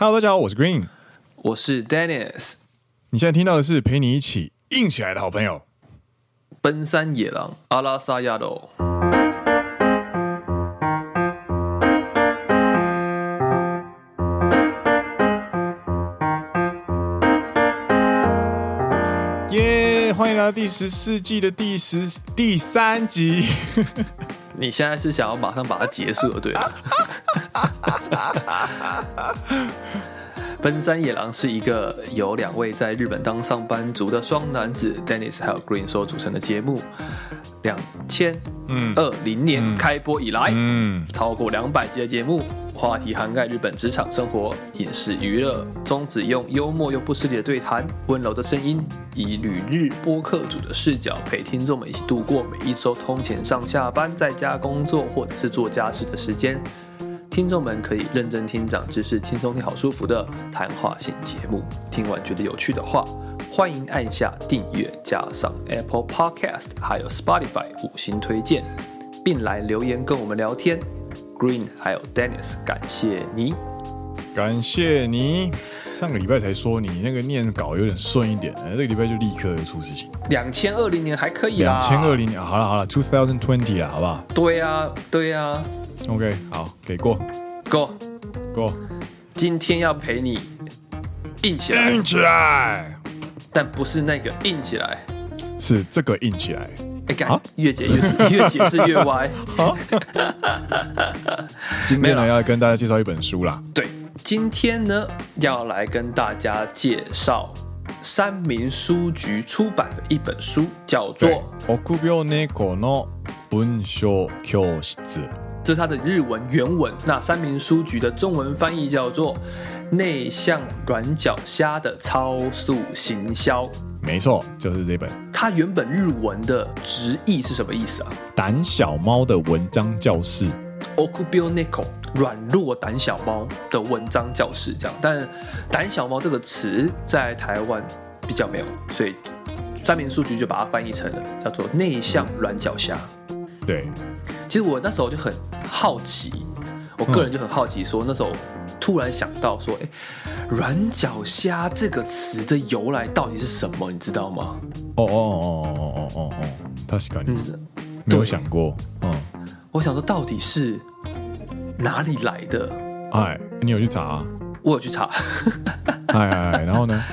Hello，大家好，我是 Green，我是 Dennis。你现在听到的是陪你一起硬起来的好朋友——奔山野狼阿拉萨亚罗。耶！欢迎来到第十四季的第十第三集。你现在是想要马上把它结束了，对吧？奔山野狼是一个由两位在日本当上班族的双男子 Dennis 还有 Green 所组成的节目。两千二零年开播以来，嗯，超过两百集的节目，话题涵盖日本职场生活、影视娱乐，宗旨用幽默又不失礼的对谈、温柔的声音，以旅日播客主的视角陪听众们一起度过每一周通勤上下班、在家工作或者是做家事的时间。听众们可以认真听、长知识、轻松听、好舒服的谈话性节目。听完觉得有趣的话，欢迎按下订阅，加上 Apple Podcast，还有 Spotify 五星推荐，并来留言跟我们聊天。Green 还有 Dennis，感谢你，感谢你。上个礼拜才说你那个念稿有点顺一点，哎这个礼拜就立刻出事情。两千二零年还可以啦，两千二零年好了好了，Two Thousand Twenty 了，好不好？对呀、啊、对呀、啊。OK，好，给过，过，过。今天要陪你硬起来，硬起来，但不是那个硬起来，是这个硬起来。哎、欸，干，越解越是越解释越歪。好，今天呢要跟大家介绍一本书啦。对，今天呢要来跟大家介绍三民书局出版的一本书，叫做《臆病猫の文章教室》。这是它的日文原文，那三民书局的中文翻译叫做“内向软脚虾的超速行销”。没错，就是这本。它原本日文的直译是什么意思啊？胆小猫的文章教室。Okubio Neko，，软弱胆小猫的文章教室，这样。但胆小猫这个词在台湾比较没有，所以三民书局就把它翻译成了叫做“内向软脚虾”。对。其实我那时候就很好奇，我个人就很好奇，说那时候突然想到说，哎，软脚虾这个词的由来到底是什么？你知道吗？哦哦哦哦哦哦哦，确实感觉没有想过。嗯，我想说到底是哪里来的？哎，你有去查啊？我有去查。哎哎，然后呢？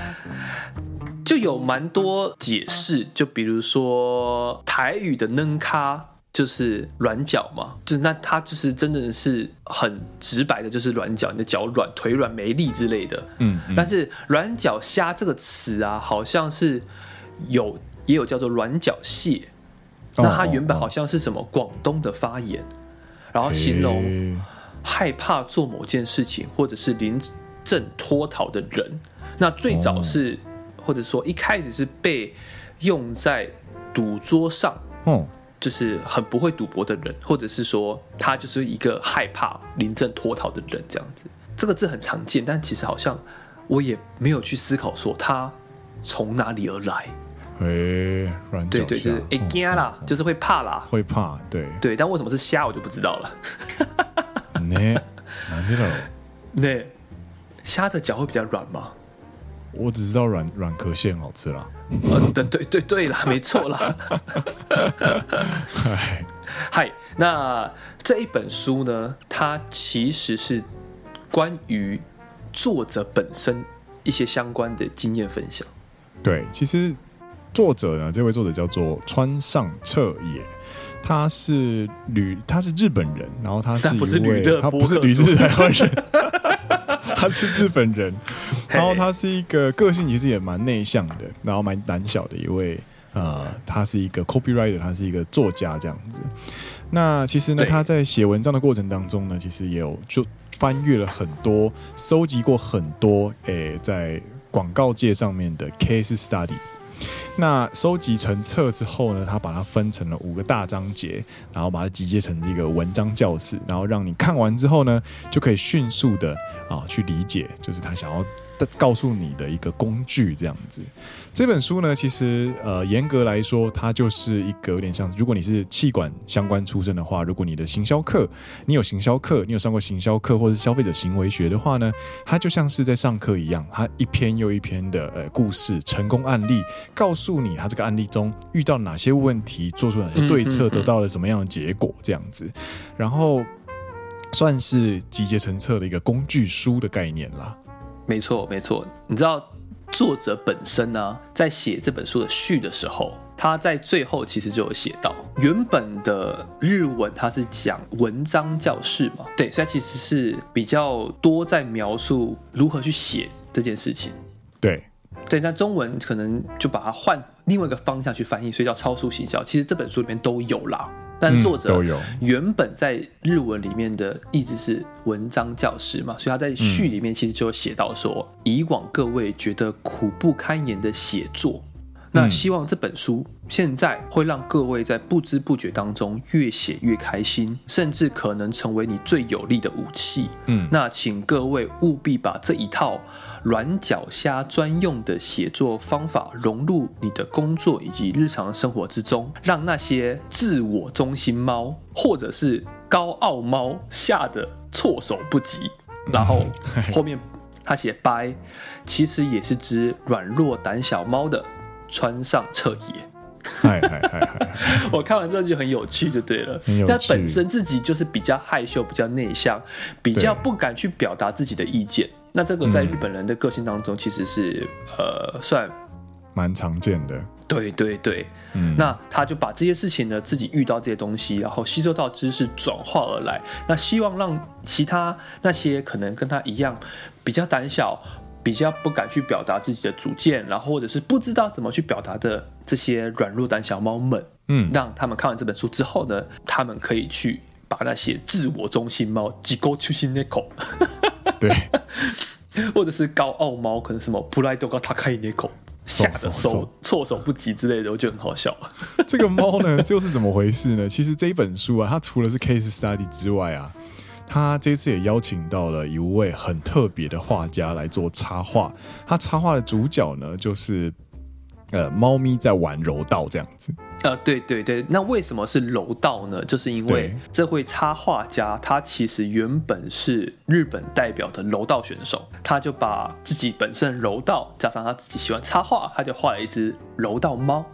就有蛮多解释，就比如说台语的嫩咖。就是软脚嘛，就那他就是真的是很直白的，就是软脚，你的脚软、腿软、没力之类的。嗯，嗯，但是软脚虾这个词啊，好像是有也有叫做软脚蟹，那它原本好像是什么广东的发言，然后形容害怕做某件事情或者是临阵脱逃的人。那最早是或者说一开始是被用在赌桌上。哦。就是很不会赌博的人，或者是说他就是一个害怕临阵脱逃的人，这样子。这个字很常见，但其实好像我也没有去思考说他从哪里而来。哎，软脚虾，对对，就是哎惊啦，就是会怕啦，会怕，对对。但为什么是虾，我就不知道了。那难道那 虾的脚会比较软吗？我只知道软软壳蟹好吃啦。呃，对对对对了，没错啦。嗨嗨，那这一本书呢，它其实是关于作者本身一些相关的经验分享。对，其实作者呢，这位作者叫做川上彻也，他是旅，他是日本人，然后他是一位，他不是旅日台湾人。他是日本人，然后他是一个个性其实也蛮内向的，然后蛮胆小的一位。呃，他是一个 copywriter，他是一个作家这样子。那其实呢，他在写文章的过程当中呢，其实也有就翻阅了很多，收集过很多，诶，在广告界上面的 case study。那收集成册之后呢，他把它分成了五个大章节，然后把它集结成一个文章教室，然后让你看完之后呢，就可以迅速的啊去理解，就是他想要告诉你的一个工具，这样子。这本书呢，其实呃，严格来说，它就是一个有点像，如果你是气管相关出身的话，如果你的行销课，你有行销课，你有上过行销课或者是消费者行为学的话呢，它就像是在上课一样，它一篇又一篇的呃故事、成功案例，告诉你他这个案例中遇到哪些问题，做出哪些对策，得到了什么样的结果，这样子，然后算是集结成册的一个工具书的概念啦。没错，没错，你知道作者本身呢，在写这本书的序的时候，他在最后其实就有写到，原本的日文他是讲文章教室嘛，对，所以其实是比较多在描述如何去写这件事情。对，对，那中文可能就把它换另外一个方向去翻译，所以叫超速行销。其实这本书里面都有啦。但作者原本在日文里面的意思是文章教师嘛，所以他在序里面其实就有写到说，以往各位觉得苦不堪言的写作，那希望这本书现在会让各位在不知不觉当中越写越开心，甚至可能成为你最有力的武器。嗯，那请各位务必把这一套。软脚虾专用的写作方法融入你的工作以及日常生活之中，让那些自我中心猫或者是高傲猫吓得措手不及。然后后面他写掰，其实也是只软弱胆小猫的穿上彻也。嗨嗨嗨！我看完之后就很有趣，就对了。他本身自己就是比较害羞、比较内向、比较不敢去表达自己的意见。那这个在日本人的个性当中，其实是、嗯、呃算蛮常见的。对对对，嗯，那他就把这些事情呢，自己遇到这些东西，然后吸收到知识转化而来。那希望让其他那些可能跟他一样比较胆小、比较不敢去表达自己的主见，然后或者是不知道怎么去表达的这些软弱胆小猫们，嗯，让他们看完这本书之后呢，他们可以去把那些自我中心猫自己出心那口。对，或者是高傲猫，可能什么普莱ドが高い猫，吓得手措手不及之类的，我觉得很好笑。这个猫呢，就是怎么回事呢？其实这一本书啊，它除了是 case study 之外啊，它这次也邀请到了一位很特别的画家来做插画。他插画的主角呢，就是。 呃，猫咪在玩柔道这样子。呃，对对对，那为什么是柔道呢？就是因为这位插画家他其实原本是日本代表的柔道选手，他就把自己本身柔道加上他自己喜欢插画，他就画了一只柔道猫。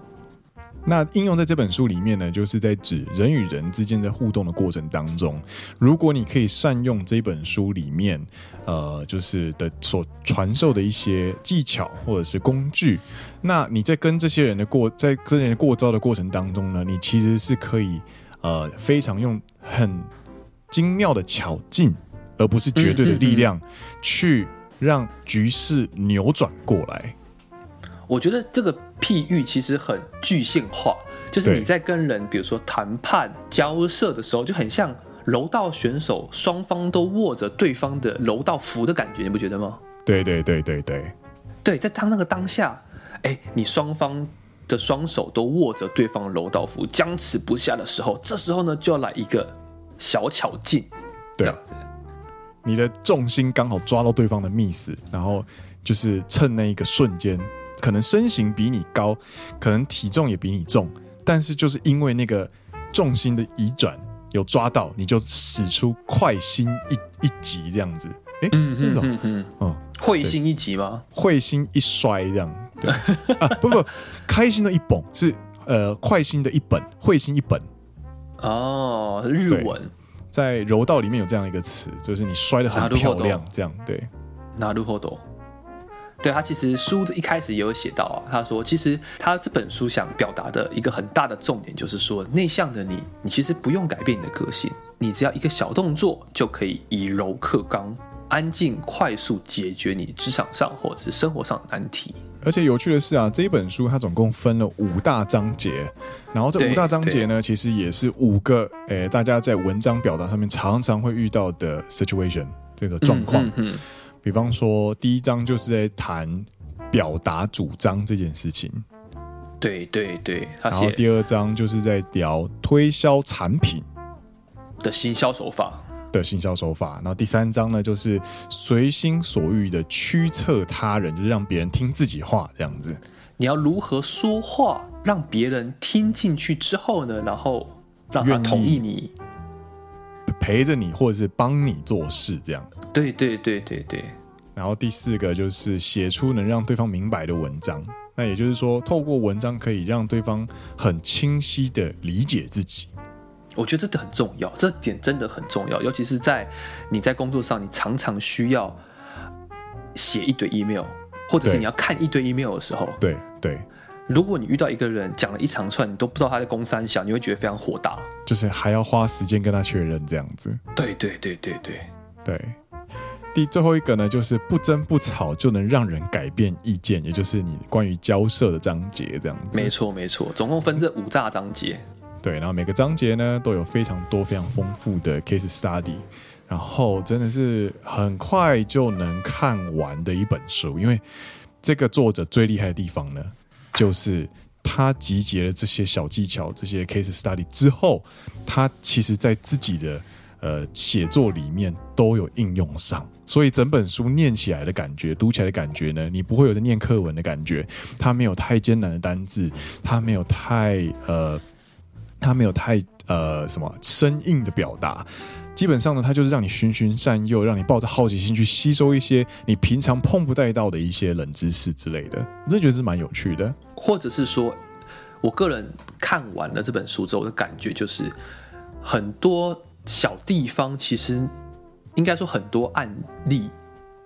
那应用在这本书里面呢，就是在指人与人之间的互动的过程当中，如果你可以善用这本书里面，呃，就是的所传授的一些技巧或者是工具，那你在跟这些人的过，在跟人过招的过程当中呢，你其实是可以呃非常用很精妙的巧劲，而不是绝对的力量，去让局势扭转过来。我觉得这个譬喻其实很具象化，就是你在跟人，比如说谈判交涉的时候，就很像柔道选手双方都握着对方的柔道服的感觉，你不觉得吗？对对对对对，对，在当那个当下，哎，你双方的双手都握着对方的柔道服，僵持不下的时候，这时候呢就要来一个小巧劲，这样子，你的重心刚好抓到对方的 miss，然后就是趁那一个瞬间。可能身形比你高，可能体重也比你重，但是就是因为那个重心的移转有抓到，你就使出快心一一击这样子。哎、欸，嗯嗯嗯嗯，哦，会心一击吗？会心一摔这样，对啊，不不，开心的一本是呃，快心的一本，会心一本。哦，日文在柔道里面有这样一个词，就是你摔得很漂亮，这样对。なるほど。 对，他其实书的一开始也有写到啊，他说其实他这本书想表达的一个很大的重点就是说，内向的你，你其实不用改变你的个性，你只要一个小动作就可以以柔克刚，安静快速解决你职场上或者是生活上的难题。而且有趣的是啊，这一本书它总共分了五大章节，然后这五大章节呢，其实也是五个诶，大家在文章表达上面常常会遇到的 situation 这个状况。嗯嗯嗯比方说，第一章就是在谈表达主张这件事情。对对对，然后第二章就是在聊推销产品的行销手法。的行销手法。然后第三章呢，就是随心所欲的驱策他人，就是让别人听自己话这样子。你要如何说话，让别人听进去之后呢？然后让他同意你，陪着你，或者是帮你做事这样。对对对对对。然后第四个就是写出能让对方明白的文章。那也就是说，透过文章可以让对方很清晰的理解自己。我觉得这点很重要，这点真的很重要，尤其是在你在工作上，你常常需要写一堆 email，或者是你要看一堆 email 的时候，对对。如果你遇到一个人讲了一长串，你都不知道他在攻三小，你会觉得非常火大，就是还要花时间跟他确认这样子。对对对对对对。第最后一个呢，就是不争不吵就能让人改变意见，也就是你关于交涉的章节这样子。没错没错，总共分这五大章节。对，然后每个章节呢都有非常多非常丰富的 case study，然后真的是很快就能看完的一本书。因为这个作者最厉害的地方呢，就是他集结了这些小技巧、这些 case study 之后，他其实在自己的呃写作里面都有应用上。所以整本书念起来的感觉，读起来的感觉呢，你不会有在念课文的感觉。它没有太艰难的单字，它没有太呃，它没有太呃什么生硬的表达。基本上呢，它就是让你循循善诱，让你抱着好奇心去吸收一些你平常碰不带到的一些冷知识之类的。我真的觉得是蛮有趣的。或者是说，我个人看完了这本书之后的感觉，就是很多小地方其实。应该说很多案例，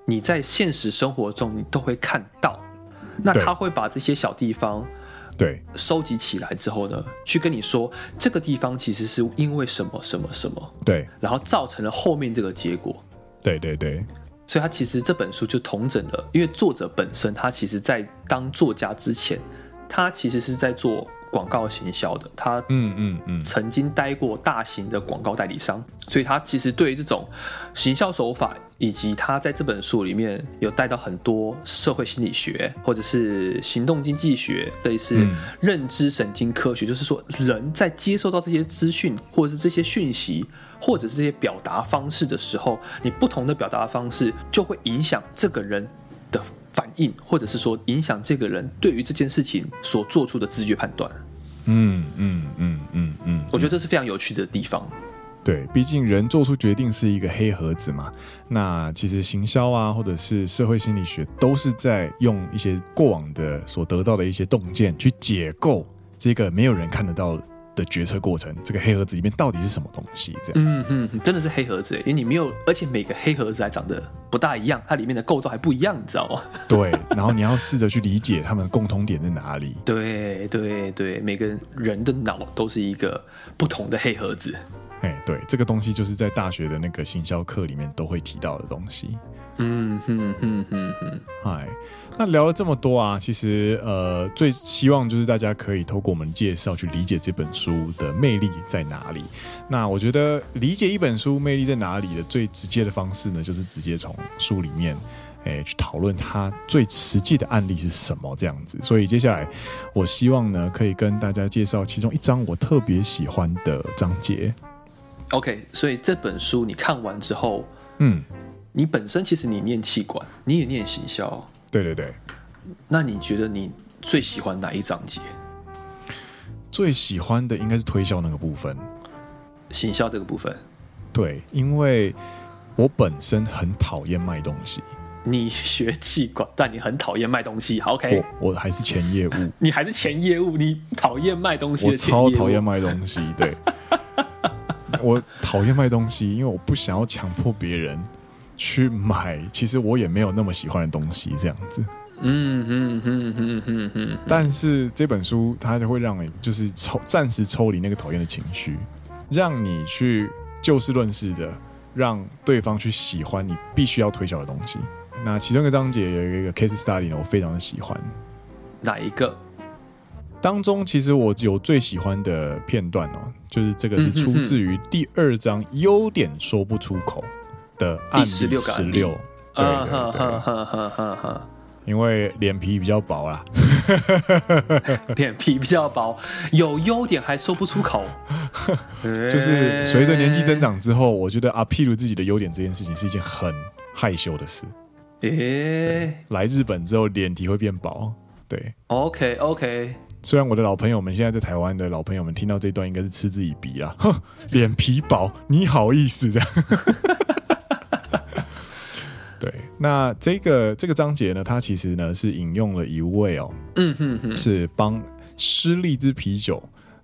你在现实生活中你都会看到。那他会把这些小地方对收集起来之后呢，去跟你说这个地方其实是因为什么什么什么对，然后造成了后面这个结果。对对对，所以他其实这本书就同整了，因为作者本身他其实在当作家之前，他其实是在做。广告行销的他，嗯嗯嗯，曾经待过大型的广告代理商，所以他其实对于这种行销手法，以及他在这本书里面有带到很多社会心理学，或者是行动经济学，类似认知神经科学，就是说人在接受到这些资讯，或者是这些讯息，或者是这些表达方式的时候，你不同的表达方式就会影响这个人的。反应，或者是说影响这个人对于这件事情所做出的直觉判断。嗯嗯嗯嗯嗯，我觉得这是非常有趣的地方。对，毕竟人做出决定是一个黑盒子嘛。那其实行销啊，或者是社会心理学，都是在用一些过往的所得到的一些洞见去解构这个没有人看得到的。决策过程，这个黑盒子里面到底是什么东西？这样，嗯嗯，真的是黑盒子，因为你没有，而且每个黑盒子还长得不大一样，它里面的构造还不一样，你知道吗？对，然后你要试着去理解它们的共同点在哪里。对对对，每个人的脑都是一个不同的黑盒子。哎，对，这个东西就是在大学的那个行销课里面都会提到的东西。嗯哼哼哼哼，嗨，那聊了这么多啊，其实呃，最希望就是大家可以透过我们介绍去理解这本书的魅力在哪里。那我觉得理解一本书魅力在哪里的最直接的方式呢，就是直接从书里面诶去讨论它最实际的案例是什么这样子。所以接下来我希望呢，可以跟大家介绍其中一章我特别喜欢的章节。OK，所以这本书你看完之后，嗯。你本身其实你念气管，你也念行销，对对对。那你觉得你最喜欢哪一章节？最喜欢的应该是推销那个部分，行销这个部分。对，因为我本身很讨厌卖东西。你学气管，但你很讨厌卖东西。好，OK，我我还是前业务，你还是前业务，你讨厌卖东西，我超讨厌卖东西。对，我讨厌卖东西，因为我不想要强迫别人。去买，其实我也没有那么喜欢的东西，这样子。嗯嗯嗯嗯嗯嗯。但是这本书它就会让你就是抽暂时抽离那个讨厌的情绪，让你去就事论事的让对方去喜欢你必须要推销的东西。那其中一个章节有一个 case study 呢，我非常的喜欢。哪一个？当中其实我有最喜欢的片段哦，就是这个是出自于第二章优点说不出口。的案例十六，对对对，因为脸皮比较薄啦，脸皮比较薄，有优点还说不出口。就是随着年纪增长之后，我觉得啊，披露自己的优点这件事情是一件很害羞的事。诶，来日本之后脸皮会变薄。对，OK OK。虽然我的老朋友们现在在台湾的老朋友们听到这段应该是嗤之以鼻啊，哼，脸皮薄，你好意思这样？对，那这个这个章节呢，它其实呢是引用了一位哦，嗯哼哼，是帮施利兹啤酒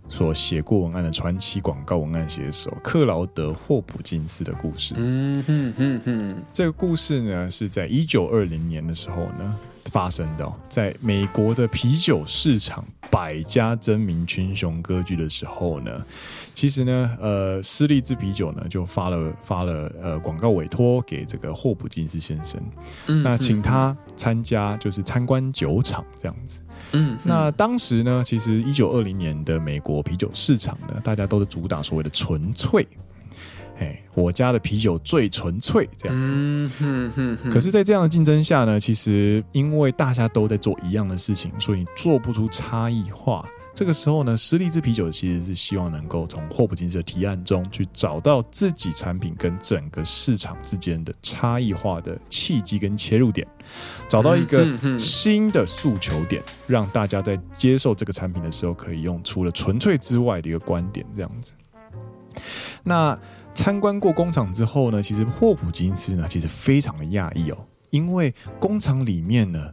所写过文案的传奇广告文案写手克劳德霍普金斯的故事。嗯哼哼哼，这个故事呢是在一九二零年的时候呢发生的，哦，在美国的啤酒市场百家争鸣、群雄割据的时候呢。其实呢，呃，施利兹啤酒呢就发了发了呃广告委托给这个霍普金斯先生，嗯，那请他参加就是参观酒厂这样子，嗯，那当时呢，其实一九二零年的美国啤酒市场呢，大家都是主打所谓的纯粹，哎，我家的啤酒最纯粹这样子，嗯哼哼哼。可是，在这样的竞争下呢，其实因为大家都在做一样的事情，所以你做不出差异化。这个时候呢，施利兹啤酒其实是希望能够从霍普金斯的提案中去找到自己产品跟整个市场之间的差异化的契机跟切入点，找到一个新的诉求点，让大家在接受这个产品的时候，可以用除了纯粹之外的一个观点，这样子。那参观过工厂之后呢，其实霍普金斯呢，其实非常的讶异哦，因为工厂里面呢。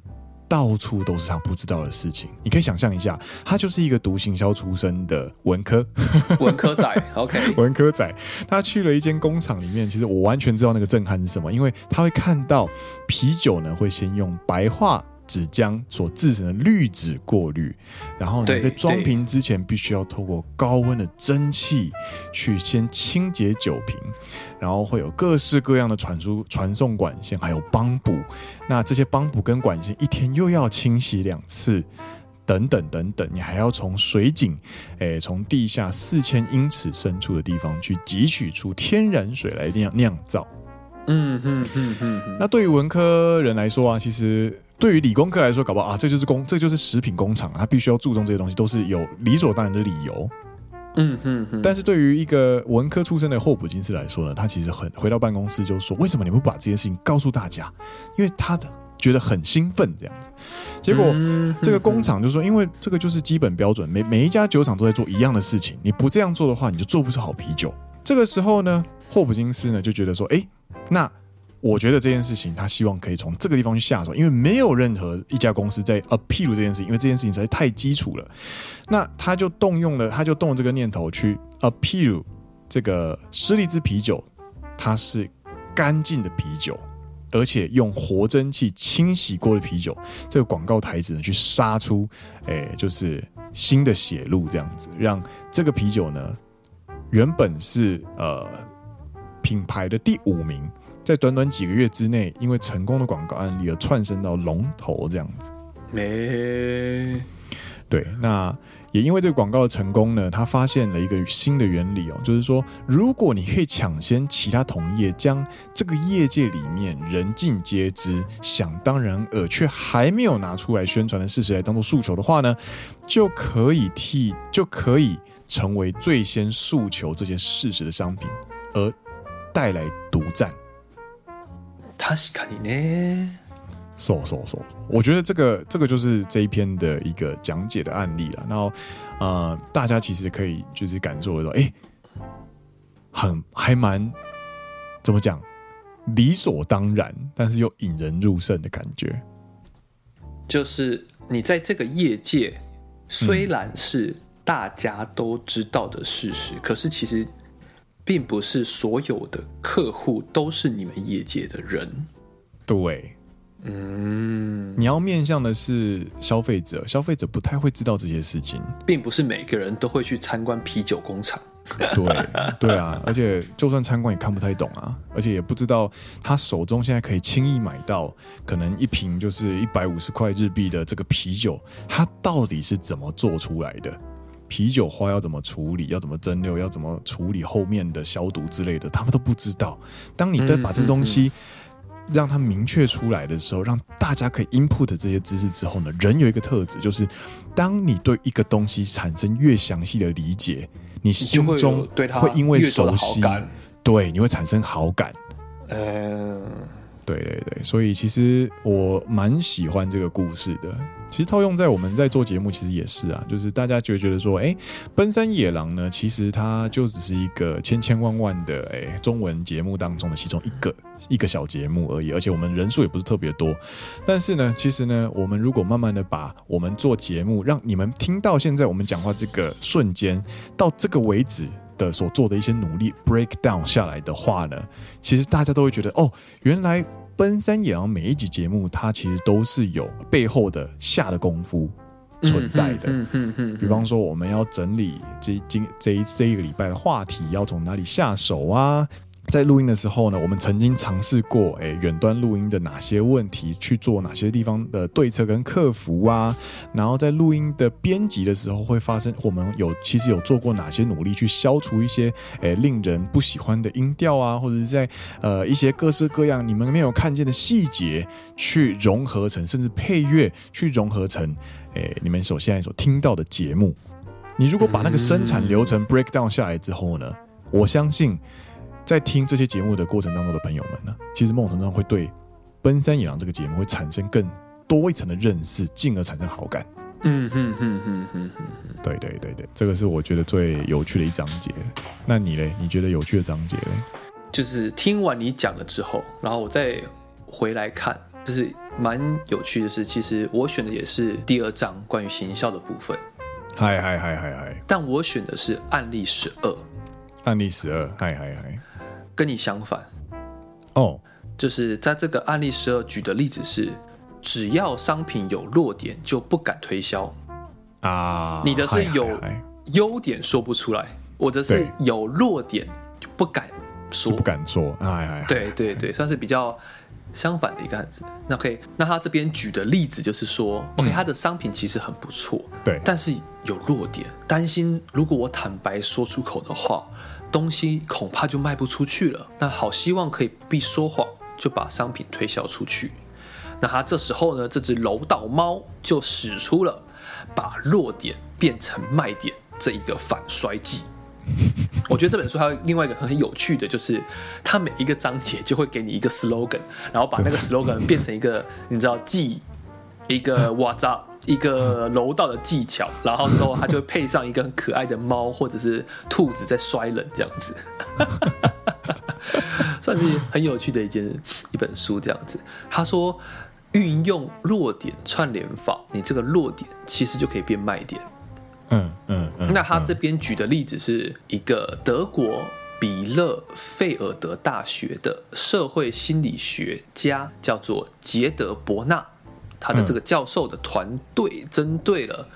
到处都是他不知道的事情。你可以想象一下，他就是一个读行销出身的文科，文科仔。OK，文科仔，他去了一间工厂里面，其实我完全知道那个震撼是什么，因为他会看到啤酒呢，会先用白化。纸浆所制成的滤纸过滤，然后你在装瓶之前必须要透过高温的蒸汽去先清洁酒瓶，然后会有各式各样的传输传送管线，还有帮补。那这些帮补跟管线一天又要清洗两次，等等等等，你还要从水井，诶，从地下四千英尺深处的地方去汲取出天然水来酿酿造。嗯哼哼哼。那对于文科人来说啊，其实。对于理工科来说，搞不好啊，这就是工，这就是食品工厂，他必须要注重这些东西，都是有理所当然的理由。嗯哼哼。但是对于一个文科出身的霍普金斯来说呢，他其实很回到办公室就说：“为什么你们不把这件事情告诉大家？”因为他的觉得很兴奋这样子。结果这个工厂就说：“因为这个就是基本标准，每每一家酒厂都在做一样的事情，你不这样做的话，你就做不出好啤酒。”这个时候呢，霍普金斯呢就觉得说：“哎，那。”我觉得这件事情，他希望可以从这个地方去下手，因为没有任何一家公司在 appeal 这件事情，因为这件事情实在太基础了。那他就动用了，他就动了这个念头去 appeal 这个施利兹啤酒，它是干净的啤酒，而且用活蒸汽清洗过的啤酒。这个广告台词呢，去杀出，诶，就是新的血路，这样子，让这个啤酒呢，原本是呃品牌的第五名。在短短几个月之内，因为成功的广告案例而窜升到龙头这样子。没对，那也因为这个广告的成功呢，他发现了一个新的原理哦，就是说，如果你可以抢先其他同业将这个业界里面人尽皆知、想当然而却还没有拿出来宣传的事实来当做诉求的话呢，就可以替就可以成为最先诉求这些事实的商品，而带来独占。确かにね，说说说，我觉得这个这个就是这一篇的一个讲解的案例了。然后，呃，大家其实可以就是感受得到，哎，很还蛮怎么讲，理所当然，但是又引人入胜的感觉。就是你在这个业界，虽然是大家都知道的事实，嗯、可是其实。 并不是所有的客户都是你们业界的人，对，嗯，你要面向的是消费者，消费者不太会知道这些事情，并不是每个人都会去参观啤酒工厂，对，对啊，而且就算参观也看不太懂啊，而且也不知道他手中现在可以轻易买到可能一瓶就是一百五十块日币的这个啤酒，它到底是怎么做出来的？啤酒花要怎么处理，要怎么蒸馏，要怎么处理后面的消毒之类的，他们都不知道。当你在把这东西让它明确出来的时候，让大家可以 input 这些知识之后呢，人有一个特质，就是当你对一个东西产生越详细的理解，你心中会因为熟悉，对，你会产生好感。嗯。对对对，所以其实我蛮喜欢这个故事的。其实套用在我们在做节目，其实也是啊，就是大家就觉得说，哎，奔山野狼呢，其实它就只是一个千千万万的哎中文节目当中的其中一个一个小节目而已，而且我们人数也不是特别多。但是呢，其实呢，我们如果慢慢的把我们做节目，让你们听到现在我们讲话这个瞬间到这个为止。的所做的一些努力 break down 下来的话呢，其实大家都会觉得哦，原来奔山野狼每一集节目它其实都是有背后的下的功夫存在的。嗯嗯嗯。比方说，我们要整理这今这一这一个礼拜的话题，要从哪里下手啊？在录音的时候呢，我们曾经尝试过，哎，远端录音的哪些问题去做哪些地方的对策跟克服啊？然后在录音的编辑的时候会发生，我们有其实有做过哪些努力去消除一些，哎，令人不喜欢的音调啊，或者是在呃一些各式各样你们没有看见的细节去融合成，甚至配乐去融合成，哎，你们所现在所听到的节目。你如果把那个生产流程 break down 下来之后呢，我相信。在听这些节目的过程当中的朋友们呢，其实某种程度上会对《奔山野狼》这个节目会产生更多一层的认识，进而产生好感。嗯哼哼哼哼哼，对对对对，这个是我觉得最有趣的一章节。那你嘞？你觉得有趣的章节嘞？就是听完你讲了之后，然后我再回来看，就是蛮有趣的是，其实我选的也是第二章关于行销的部分。嗨嗨嗨嗨嗨！但我选的是案例十二。案例十二，嗨嗨嗨！跟你相反，哦，就是在这个案例十二举的例子是，只要商品有弱点就不敢推销啊。你的是有优点说不出来，我的是有弱点就不敢说，不敢说。哎哎，对对对，算是比较相反的一个案子。那可以，那他这边举的例子就是说，OK，他的商品其实很不错，对，但是有弱点，担心如果我坦白说出口的话。东西恐怕就卖不出去了。那好，希望可以不必说谎，就把商品推销出去。那他这时候呢，这只楼道猫就使出了把弱点变成卖点这一个反衰技。我觉得这本书还有另外一个很有趣的，就是它每一个章节就会给你一个 slogan，然后把那个 slogan 变成一个你知道记一个 WhatsApp。一个柔道的技巧，然后之后他就会配上一个很可爱的猫或者是兔子在摔人这样子，算是很有趣的一件一本书这样子。他说，运用弱点串联法，你这个弱点其实就可以变卖点。嗯嗯嗯。那他这边举的例子是一个德国比勒费尔德大学的社会心理学家，叫做杰德伯纳。他的这个教授的团队针对了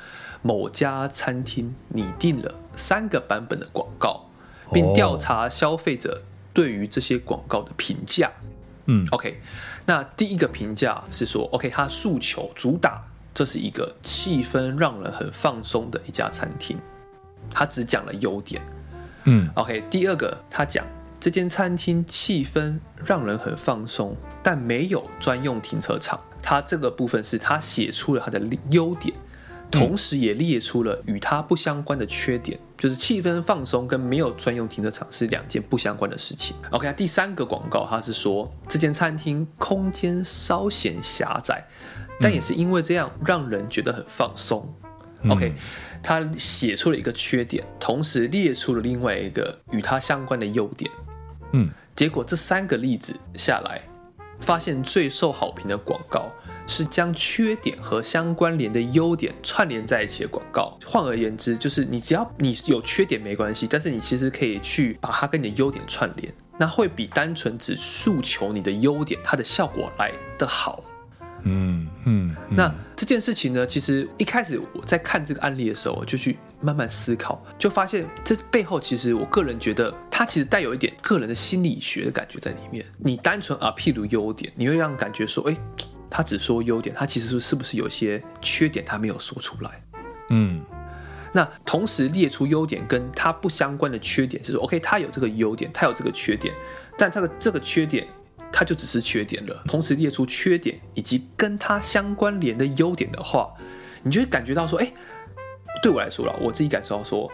某家餐厅拟定了三个版本的广告，并调查消费者对于这些广告的评价。嗯，OK，那第一个评价是说，OK，他诉求主打这是一个气氛让人很放松的一家餐厅，他只讲了优点。嗯，OK，第二个他讲这间餐厅气氛让人很放松，但没有专用停车场。他这个部分是他写出了他的优点，同时也列出了与他不相关的缺点，就是气氛放松跟没有专用停车场是两件不相关的事情。OK，第三个广告他是说这间餐厅空间稍显狭窄，但也是因为这样让人觉得很放松。OK，他写出了一个缺点，同时列出了另外一个与他相关的优点。嗯，结果这三个例子下来。发现最受好评的广告是将缺点和相关联的优点串联在一起的广告。换而言之，就是你只要你有缺点没关系，但是你其实可以去把它跟你的优点串联，那会比单纯只诉求你的优点，它的效果来得好。嗯嗯，那这件事情呢，其实一开始我在看这个案例的时候，我就去慢慢思考，就发现这背后其实我个人觉得，它其实带有一点个人的心理学的感觉在里面。你单纯啊，譬如优点，你会让感觉说，哎，他只说优点，他其实是不是有些缺点他没有说出来？嗯，那同时列出优点跟他不相关的缺点，就是说，OK，他有这个优点，他有这个缺点，但他的这个缺点。他 它就只是缺点了。同时列出缺点以及跟它相关联的优点的话，你就会感觉到说，哎，对我来说了，我自己感受到说，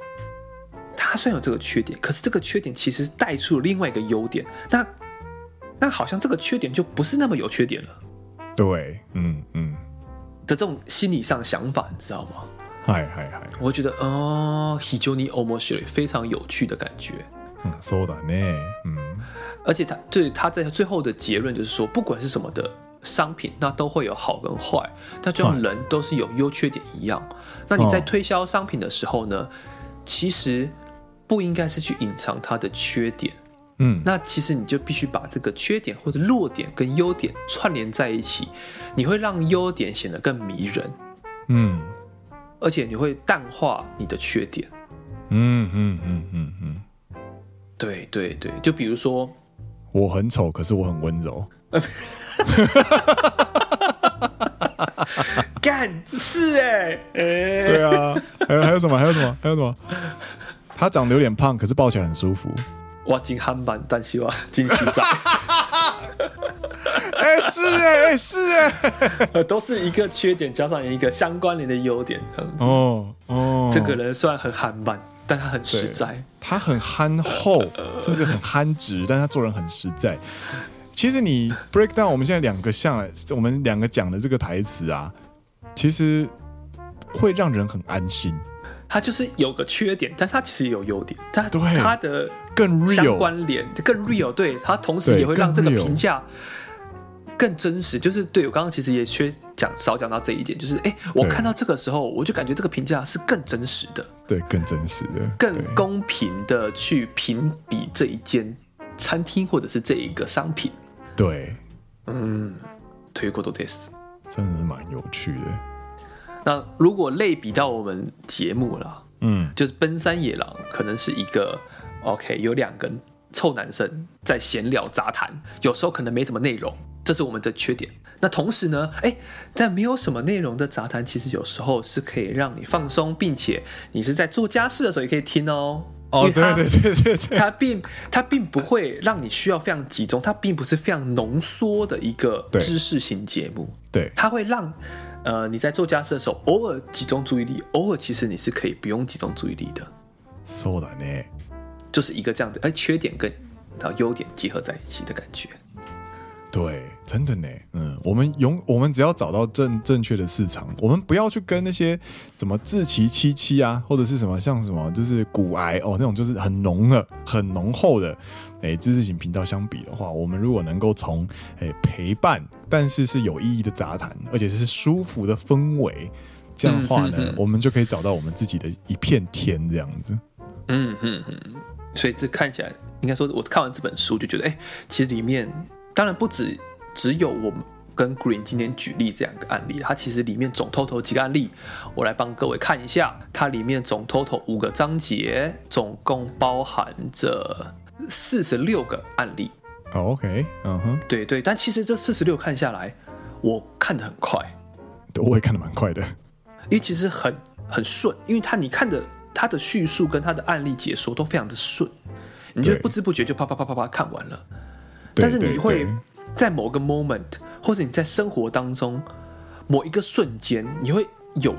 它虽然有这个缺点，可是这个缺点其实带出了另外一个优点。那那好像这个缺点就不是那么有缺点了。对，嗯嗯，的这种心理上想法，你知道吗？嗨嗨嗨！我觉得哦，非常に面白い，非常有趣的感觉。嗯，そうだね。嗯， 而且他对他在最后的结论就是说，不管是什么的商品，那都会有好跟坏，那就像人都是有优缺点一样。那你在推销商品的时候呢，哦、其实不应该是去隐藏它的缺点。嗯，那其实你就必须把这个缺点或者弱点跟优点串联在一起，你会让优点显得更迷人。嗯。而且你会淡化你的缺点，嗯嗯嗯嗯嗯，对对对，就比如说我很丑，可是我很温柔，干是哎哎，对啊，还有还有什么？还有什么？还有什么？他长得有点胖，可是抱起来很舒服。哇，金憨板，但希望金西仔。哎、欸，是哎、欸，哎、欸、是哎、欸，都是一个缺点加上一个相关联的优点，这样子。哦哦，这个人虽然很憨慢，但他很实在。他很憨厚，甚至很憨直，但他做人很实在。其实你 break down 我们现在两个像，我们两个讲的这个台词啊，其实会让人很安心。他就是有个缺点，但他其实也有优点。他对他的更 real 相关联更 real，对他同时也会让这个评价。更真实，就是对我刚刚其实也缺讲少讲到这一点，就是哎，我看到这个时候，我就感觉这个评价是更真实的，对，更真实的，更公平的去评比这一间餐厅或者是这一个商品。对，嗯，推过多特斯，真的是蛮有趣的。那如果类比到我们节目了，嗯，就是奔山野狼可能是一个 OK，有两个臭男生在闲聊杂谈，有时候可能没什么内容。这是我们的缺点。那同时呢，哎，在没有什么内容的杂谈，其实有时候是可以让你放松，并且你是在做家事的时候也可以听哦。哦，对对对对对，它并它并不会让你需要非常集中，它并不是非常浓缩的一个知识型节目。对，它会让呃你在做家事的时候偶尔集中注意力，偶尔其实你是可以不用集中注意力的。そうだね， 就是一个这样的，哎，缺点跟然后优点结合在一起的感觉。对，真的呢，嗯，我们永我们只要找到正正确的市场，我们不要去跟那些怎么志祺七七啊，或者是什么像什么就是骨癌哦那种就是很浓的、很浓厚的诶知识型频道相比的话，我们如果能够从诶陪伴，但是是有意义的杂谈，而且是舒服的氛围，这样的话呢，嗯、哼哼我们就可以找到我们自己的一片天这样子。嗯嗯嗯，所以这看起来应该说，我看完这本书就觉得，哎，其实里面。当然不止只有我们跟 Green 今天举例这两个案例，它其实里面总 total 几个案例，我来帮各位看一下。它里面总 total 五个章节，总共包含着四十六个案例。Oh, OK，嗯哼，对对。但其实这四十六看下来，我看的很快，我也看的蛮快的，因为其实很很顺，因为它你看的它的叙述跟他的案例解说都非常的顺，你就不知不觉就啪啪啪啪啪看完了。但是你会在某个 moment，或者你在生活当中某一个瞬间，你会有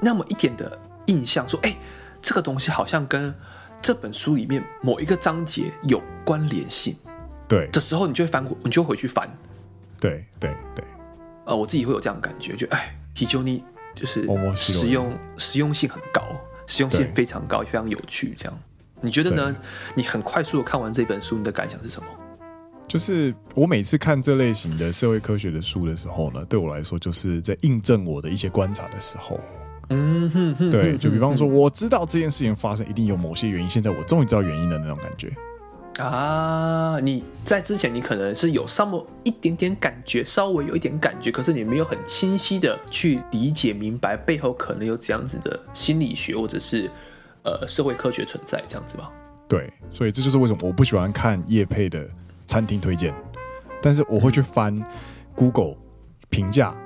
那么一点的印象，说：“哎，这个东西好像跟这本书里面某一个章节有关联性。”对的时候，你就会翻，你就会回去翻。对对对，呃，我自己会有这样的感觉，就哎，非常に就是实用，实用性很高，实用性非常高，也非常有趣。这样，你觉得呢？你很快速的看完这本书，你的感想是什么？就是我每次看这类型的社会科学的书的时候呢，对我来说就是在印证我的一些观察的时候。嗯哼哼，对，就比方说，我知道这件事情发生一定有某些原因，现在我终于知道原因的那种感觉。啊，你在之前你可能是有稍微一点点感觉，稍微有一点感觉，可是你没有很清晰的去理解明白背后可能有这样子的心理学或者是呃社会科学存在这样子吧？对，所以这就是为什么我不喜欢看叶配的。餐厅推荐，但是我会去翻 Google 评价，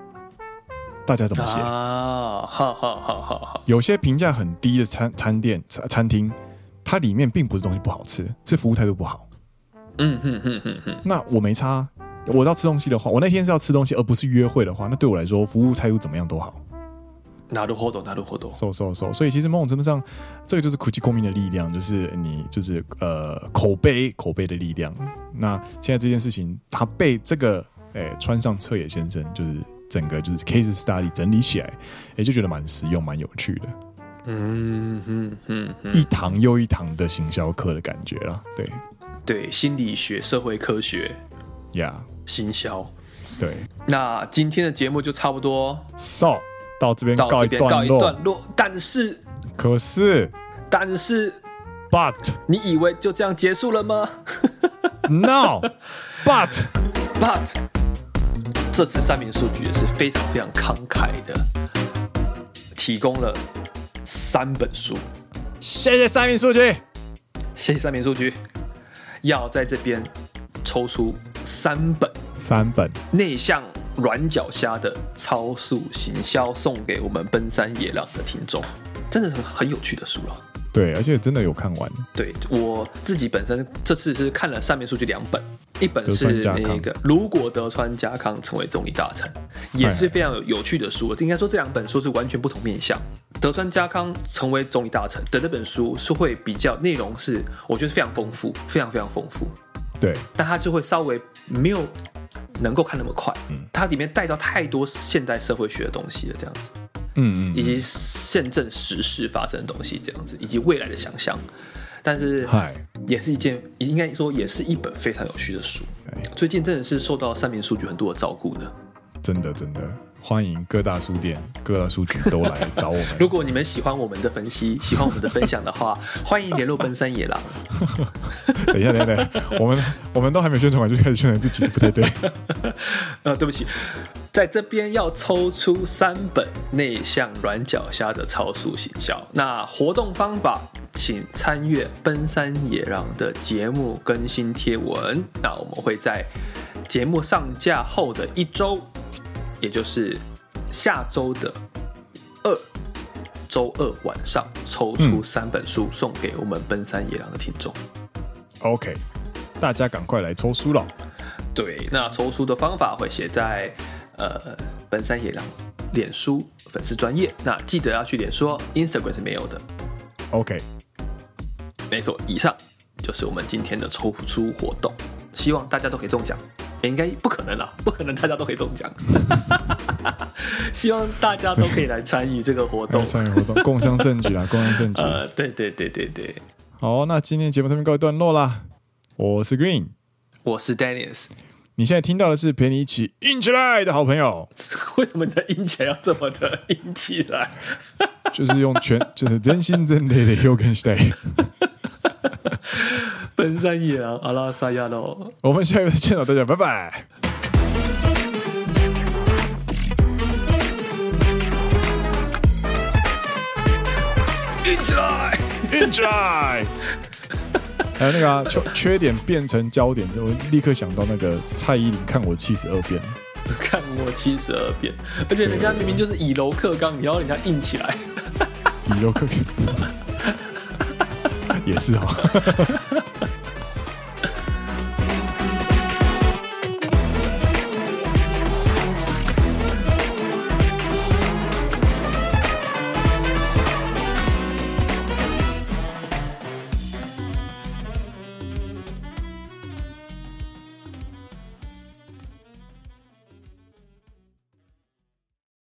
大家怎么写啊？好好好好好，有些评价很低的餐餐店餐厅，它里面并不是东西不好吃，是服务态度不好。嗯哼哼哼哼。那我没差，我要吃东西的话，我那天是要吃东西，而不是约会的话，那对我来说，服务态度怎么样都好。拿入活动，拿入活动，收收收。所以其实某种程度上，这个就是苦气公民的力量，就是你就是呃口碑口碑的力量。那现在这件事情，他被这个诶川上彻野先生，就是整个就是 case study 整理起来，也就觉得蛮实用、蛮有趣的。嗯哼哼，一堂又一堂的行销课的感觉啦，对对，心理学、社会科学呀行销，对。那今天的节目就差不多，so 到这边告一段落，段落。但是，可是，但是，but，你以为就这样结束了吗？No，but，but，这次三名数据也是非常非常慷慨的，提供了。三本书，谢谢三名数据，谢谢三名数据，要在这边抽出三本。三本。内向软脚虾的超速行销送给我们奔山野狼的听众，真的是很有趣的书了。对，而且真的有看完。对，我自己本身这次是看了上面数据两本，一本是那个如果德川家康成为综艺大臣，也是非常有有趣的书。应该说这两本书是完全不同面向。德川家康成为总理大臣的那本书是会比较内容是我觉得非常丰富，非常非常丰富。对，但它就会稍微没有能够看那么快，嗯，它里面带到太多现代社会学的东西了，这样子。嗯嗯，以及现正时事发生的东西这样子，以及未来的想象，但是也是一件应该说也是一本非常有趣的书。最近真的是受到三明数据很多的照顾呢，真的真的。欢迎各大书店、各大书局都来找我们。如果你们喜欢我们的分析、喜欢我们的分享的话，欢迎联络奔山野狼。等一下，等一下，等一下，我们我们都还没宣传完就开始宣传自己，不太对。呃，对不起，在这边要抽出三本内向软脚虾的超速行销。那活动方法，请参阅奔山野狼的节目更新贴文。那我们会在节目上架后的一周。也就是下周的二周二晚上抽出三本书送给我们奔山野狼的听众。OK，大家赶快来抽书了。对，那抽书的方法会写在呃奔山野狼脸书粉丝专页，那记得要去脸书，Instagram 是没有的。OK，没错，以上就是我们今天的抽书活动，希望大家都可以中奖。应该不可能了，不可能大家都可以中奖。希望大家都可以来参与这个活动，参与活动，共襄盛举啊，共襄盛举。呃，对对对对对。好，那今天节目这边告一段落啦。我是 Green，我是 Dennis。你现在听到的是陪你一起硬起来的好朋友。为什么你的硬起来要这么的硬起来？就是用全，就是真心真意的 Yogan Stay。奔山野狼，阿拉萨亚喽！我们下一次见到，大家拜拜。硬起来，硬起来！还有那个、啊、缺缺点变成焦点，我立刻想到那个蔡依林看我七十二变，看我七十二变，而且人家明明就是以柔克刚，你要人家硬起来，以柔克刚。也是哈。